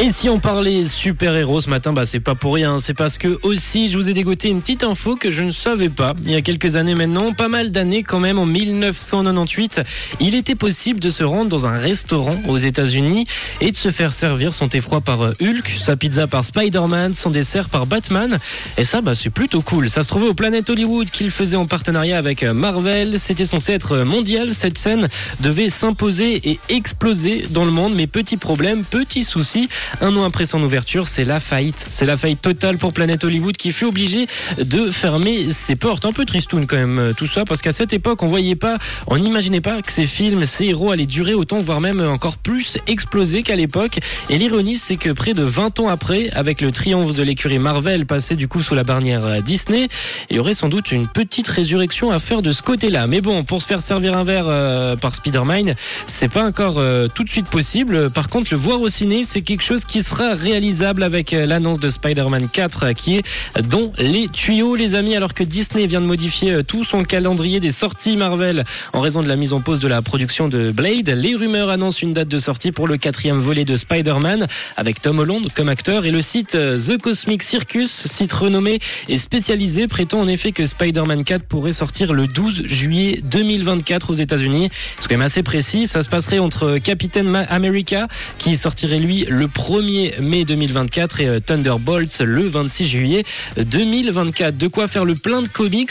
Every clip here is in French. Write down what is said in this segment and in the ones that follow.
Et si on parlait super-héros ce matin, bah c'est pas pour rien, c'est parce que aussi je vous ai dégoté une petite info que je ne savais pas. Il y a quelques années maintenant, pas mal d'années quand même, en 1998, il était possible de se rendre dans un restaurant aux États-Unis et de se faire servir son thé froid par euh, Hulk, sa pizza par Spider-Man, son dessert par Batman. Et ça, bah c'est plutôt cool. Ça se trouvait au Planet Hollywood qu'il faisait en partenariat avec euh, Marvel. C'était censé être mondial. Cette scène devait s'imposer et exploser dans le monde. Mais petit problème, petit souci. Un an après son ouverture, c'est la faillite. C'est la faillite totale pour Planet Hollywood qui fut obligé de fermer ses portes. Un peu tristoun quand même tout ça parce qu'à cette époque, on voyait pas, on n'imaginait pas que ces films, ces héros allaient durer autant, voire même encore plus exploser qu'à l'époque. Et l'ironie, c'est que près de 20 ans après, avec le triomphe de l'écurie Marvel passé du coup sous la barrière Disney, il y aurait sans doute une petite résurrection à faire de ce côté-là. Mais bon, pour se faire servir un verre euh, par Spider-Man, c'est pas encore euh, tout de suite possible. Par contre, le voir au ciné, c'est quelque chose qui sera réalisable avec euh, l'annonce de Spider-Man 4 euh, qui est dans les tuyaux les amis alors que Disney vient de modifier euh, tout son calendrier des sorties Marvel en raison de la mise en pause de la production de Blade. Les rumeurs annoncent une date de sortie pour le quatrième volet de Spider-Man avec Tom Holland comme acteur et le site The Cosmic Circus, site renommé et spécialisé, prétend en effet que Spider-Man 4 pourrait sortir le 12 juillet 2024 aux États-Unis. C'est quand même assez précis. Ça se passerait entre Captain America qui sortirait lui le 1er mai 2024 et euh, Thunderbolts le 26 juillet 2024. De quoi faire le plein de comics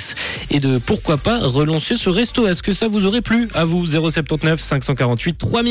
et de pourquoi pas relancer ce resto. Est-ce que ça vous aurait plu? À vous 079 548 3000